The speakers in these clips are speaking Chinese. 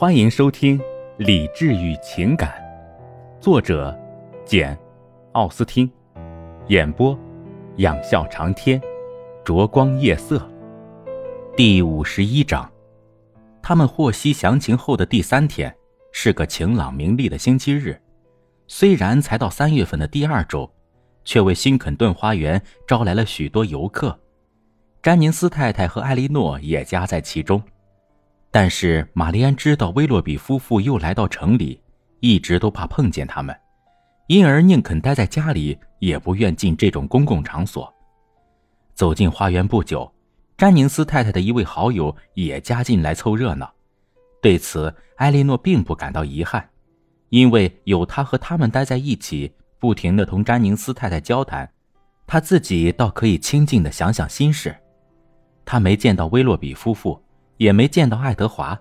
欢迎收听《理智与情感》，作者简·奥斯汀，演播仰笑长天，灼光夜色。第五十一章，他们获悉详情后的第三天是个晴朗明丽的星期日。虽然才到三月份的第二周，却为新肯顿花园招来了许多游客。詹宁斯太太和艾莉诺也夹在其中。但是玛丽安知道威洛比夫妇又来到城里，一直都怕碰见他们，因而宁肯待在家里，也不愿进这种公共场所。走进花园不久，詹宁斯太太的一位好友也加进来凑热闹。对此，艾莉诺并不感到遗憾，因为有他和他们待在一起，不停的同詹宁斯太太交谈，他自己倒可以清静的想想心事。他没见到威洛比夫妇。也没见到爱德华，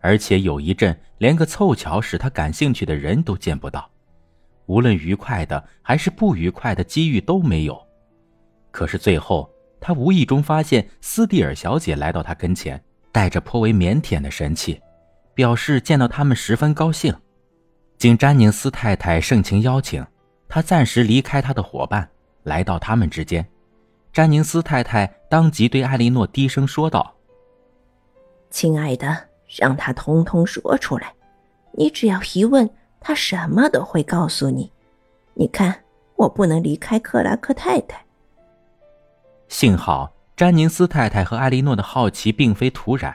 而且有一阵连个凑巧使他感兴趣的人都见不到，无论愉快的还是不愉快的机遇都没有。可是最后，他无意中发现斯蒂尔小姐来到他跟前，带着颇为腼腆的神气，表示见到他们十分高兴。经詹宁斯太太盛情邀请，他暂时离开他的伙伴，来到他们之间。詹宁斯太太当即对艾莉诺低声说道。亲爱的，让他通通说出来。你只要一问，他什么都会告诉你。你看，我不能离开克拉克太太。幸好詹宁斯太太和艾莉诺的好奇并非突然，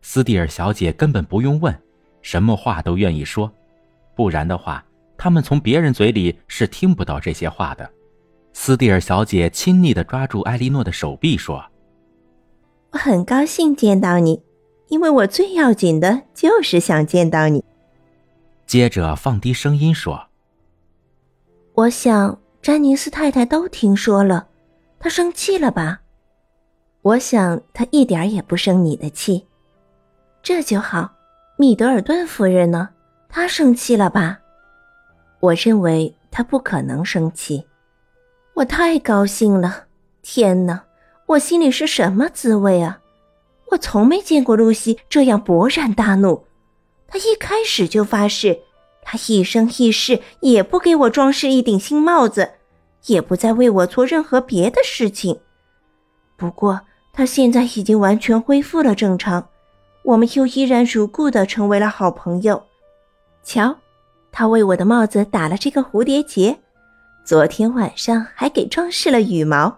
斯蒂尔小姐根本不用问，什么话都愿意说。不然的话，他们从别人嘴里是听不到这些话的。斯蒂尔小姐亲昵的抓住艾莉诺的手臂说：“我很高兴见到你。”因为我最要紧的就是想见到你。接着放低声音说：“我想詹尼斯太太都听说了，她生气了吧？我想她一点也不生你的气，这就好。米德尔顿夫人呢？她生气了吧？我认为她不可能生气。我太高兴了！天哪，我心里是什么滋味啊？”我从没见过露西这样勃然大怒，她一开始就发誓，她一生一世也不给我装饰一顶新帽子，也不再为我做任何别的事情。不过她现在已经完全恢复了正常，我们又依然如故的成为了好朋友。瞧，她为我的帽子打了这个蝴蝶结，昨天晚上还给装饰了羽毛。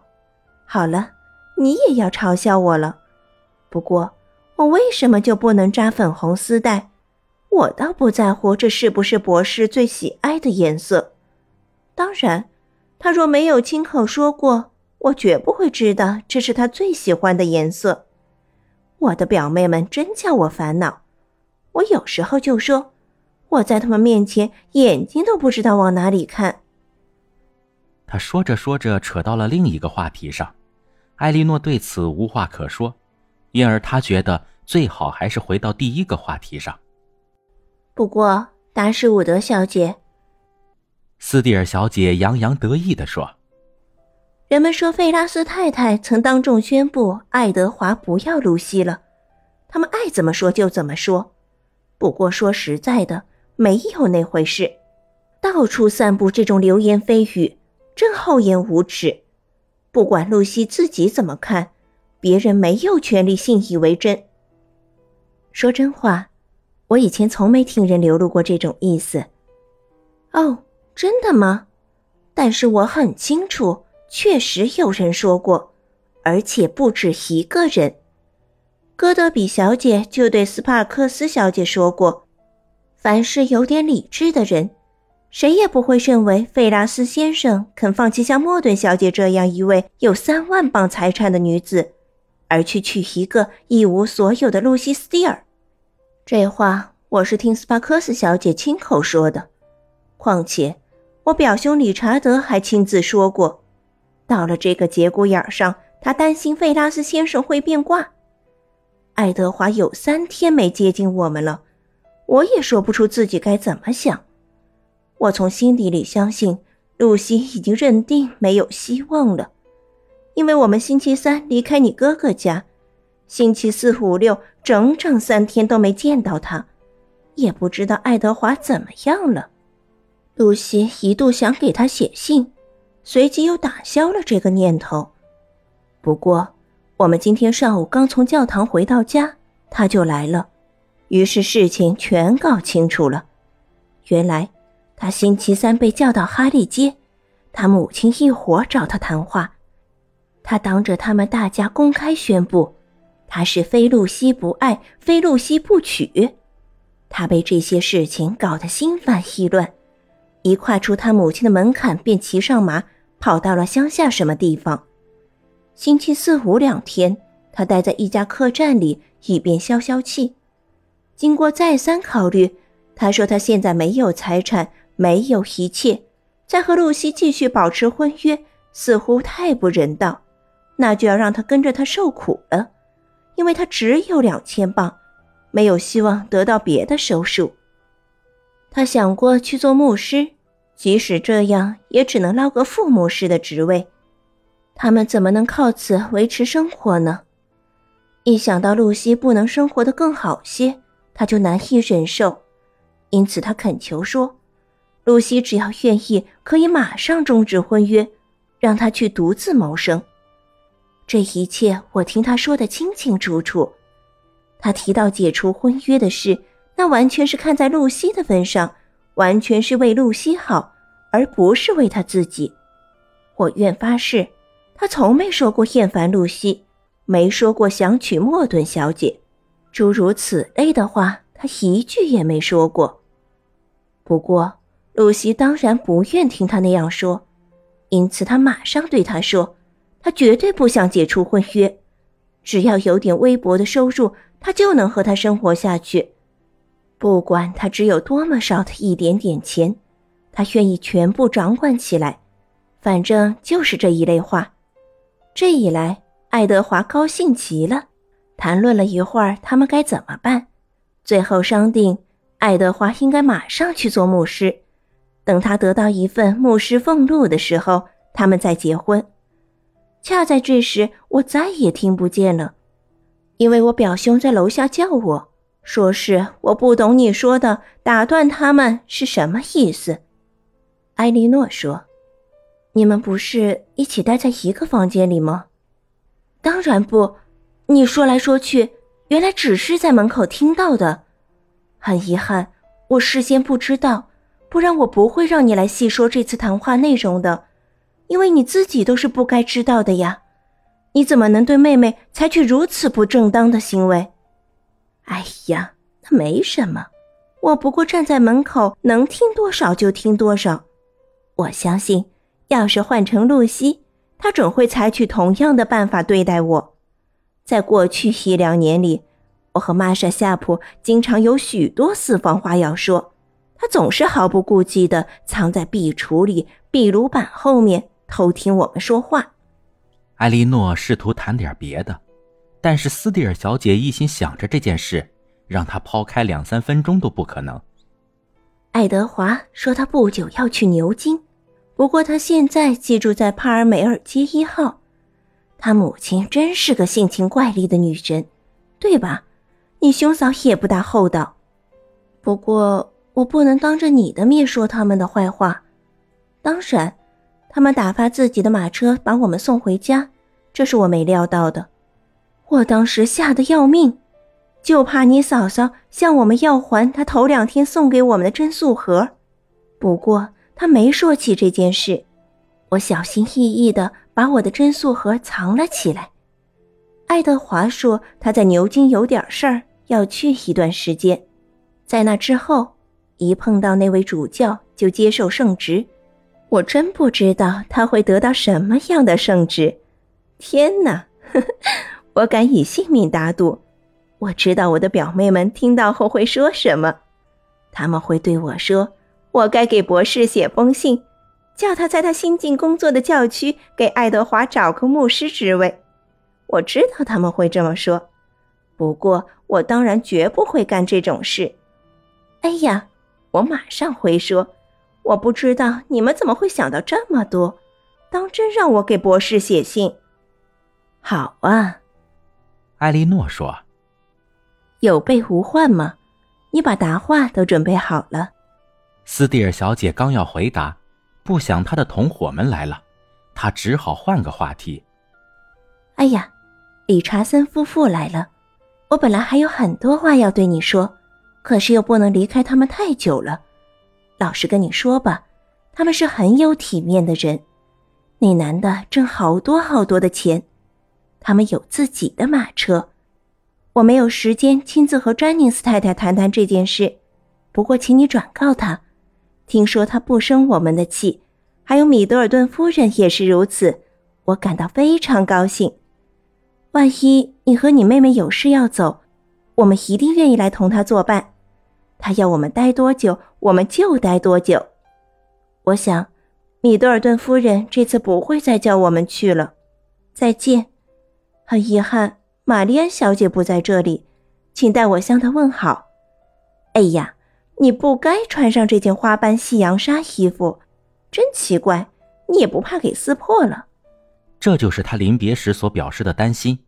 好了，你也要嘲笑我了。不过，我为什么就不能扎粉红丝带？我倒不在乎这是不是博士最喜爱的颜色。当然，他若没有亲口说过，我绝不会知道这是他最喜欢的颜色。我的表妹们真叫我烦恼。我有时候就说，我在他们面前眼睛都不知道往哪里看。他说着说着，扯到了另一个话题上。艾莉诺对此无话可说。因而他觉得最好还是回到第一个话题上。不过，达什伍德小姐，斯蒂尔小姐洋洋得意地说：“人们说费拉斯太太曾当众宣布爱德华不要露西了，他们爱怎么说就怎么说。不过说实在的，没有那回事，到处散布这种流言蜚语，真厚颜无耻。不管露西自己怎么看。”别人没有权利信以为真。说真话，我以前从没听人流露过这种意思。哦，真的吗？但是我很清楚，确实有人说过，而且不止一个人。戈德比小姐就对斯帕克斯小姐说过：“凡是有点理智的人，谁也不会认为费拉斯先生肯放弃像莫顿小姐这样一位有三万镑财产的女子。”而去娶一个一无所有的露西斯蒂尔，这话我是听斯帕克斯小姐亲口说的。况且，我表兄理查德还亲自说过，到了这个节骨眼上，他担心费拉斯先生会变卦。爱德华有三天没接近我们了，我也说不出自己该怎么想。我从心底里相信，露西已经认定没有希望了。因为我们星期三离开你哥哥家，星期四、五、六整整三天都没见到他，也不知道爱德华怎么样了。露西一度想给他写信，随即又打消了这个念头。不过，我们今天上午刚从教堂回到家，他就来了，于是事情全搞清楚了。原来，他星期三被叫到哈利街，他母亲一伙找他谈话，他当着他们大家公开宣布，他是非露西不爱，非露西不娶。他被这些事情搞得心烦意乱，一跨出他母亲的门槛，便骑上马跑到了乡下什么地方。星期四五两天，他待在一家客栈里，以便消消气。经过再三考虑，他说他现在没有财产，没有一切，再和露西继续保持婚约，似乎太不人道。那就要让他跟着他受苦了，因为他只有两千镑，没有希望得到别的收入。他想过去做牧师，即使这样，也只能捞个副牧师的职位。他们怎么能靠此维持生活呢？一想到露西不能生活的更好些，他就难以忍受。因此，他恳求说：“露西只要愿意，可以马上终止婚约，让他去独自谋生。”这一切我听他说的清清楚楚。他提到解除婚约的事，那完全是看在露西的份上，完全是为露西好，而不是为他自己。我愿发誓。他从没说过厌烦露西，没说过想娶莫顿小姐，诸如此类的话，他一句也没说过。不过，露西当然不愿听他那样说，因此他马上对他说：“他绝对不想解除婚约，只要有点微薄的收入，他就能和他生活下去。不管他只有多么少的一点点钱，他愿意全部掌管起来。反正就是这一类话。”这一来，爱德华高兴极了，谈论了一会儿他们该怎么办，最后商定，爱德华应该马上去做牧师，等他得到一份牧师俸禄的时候，他们再结婚。恰在这时，我再也听不见了，因为我表兄在楼下叫我，说是我不懂你说的打断他们是什么意思。埃莉诺说。你们不是一起待在一个房间里吗？当然不，你说来说去，原来只是在门口听到的。很遗憾，我事先不知道，不然我不会让你来细说这次谈话内容的，因为你自己都是不该知道的呀。你怎么能对妹妹采取如此不正当的行为？哎呀，那没什么，我不过站在门口，能听多少就听多少。我相信。要是换成露西，她准会采取同样的办法对待我。在过去一两年里，我和玛莎夏普经常有许多私房话要说，她总是毫不顾忌地藏在壁橱里、壁炉板后面偷听我们说话。艾莉诺试图谈点别的，但是斯蒂尔小姐一心想着这件事，让她抛开两三分钟都不可能。爱德华说他不久要去牛津。不过他现在寄住在帕尔梅尔街一号，他母亲真是个性情怪异的女人，对吧？你兄嫂也不大厚道。不过我不能当着你的面说他们的坏话。当然，他们打发自己的马车把我们送回家，这是我没料到的。我当时吓得要命，就怕你嫂嫂向我们要还她头两天送给我们的砧素盒。不过。他没说起这件事，我小心翼翼地把我的真素盒藏了起来。爱德华说他在牛津有点事儿，要去一段时间，在那之后，一碰到那位主教就接受圣职。我真不知道他会得到什么样的圣旨。天哪，我敢以性命打赌，我知道我的表妹们听到后会说什么，他们会对我说。我该给博士写封信，叫他在他新近工作的教区给爱德华找个牧师职位。我知道他们会这么说，不过我当然绝不会干这种事。哎呀，我马上回说，我不知道你们怎么会想到这么多，当真让我给博士写信。好啊，艾莉诺说：“有备无患嘛？你把答话都准备好了。斯蒂尔小姐刚要回答，不想她的同伙们来了，她只好换个话题。哎呀，理查森夫妇来了，我本来还有很多话要对你说，可是又不能离开他们太久了。老实跟你说吧，他们是很有体面的人。那男的挣好多好多的钱，他们有自己的马车。我没有时间亲自和詹宁斯太太谈谈这件事，不过请你转告他，听说他不生我们的气，还有米德尔顿夫人也是如此，我感到非常高兴。万一你和你妹妹有事要走，我们一定愿意来同他作伴。他要我们待多久，我们就待多久。我想。米德尔顿夫人这次不会再叫我们去了，再见。很遗憾，玛丽安小姐不在这里，请代我向她问好。哎呀，你不该穿上这件花斑细羊纱衣服，真奇怪，你也不怕给撕破了？这就是他临别时所表示的担心。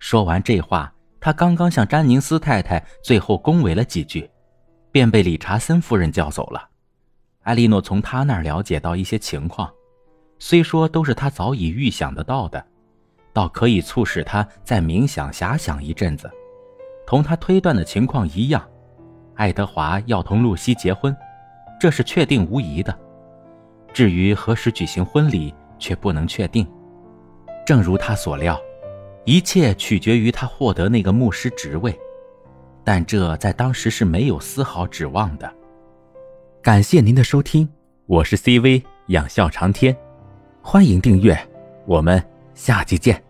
说完这话，他刚刚向詹宁斯太太最后恭维了几句，便被理查森夫人叫走了。艾莉诺从他那儿了解到一些情况，虽说都是他早已预想得到的，倒可以促使他再冥想遐想一阵子。同他推断的情况一样，爱德华要同露西结婚，这是确定无疑的。至于何时举行婚礼，却不能确定。正如他所料，一切取决于他获得那个牧师职位，但这在当时是没有丝毫指望的。感谢您的收听，我是 CV 仰笑长天，欢迎订阅，我们下期见。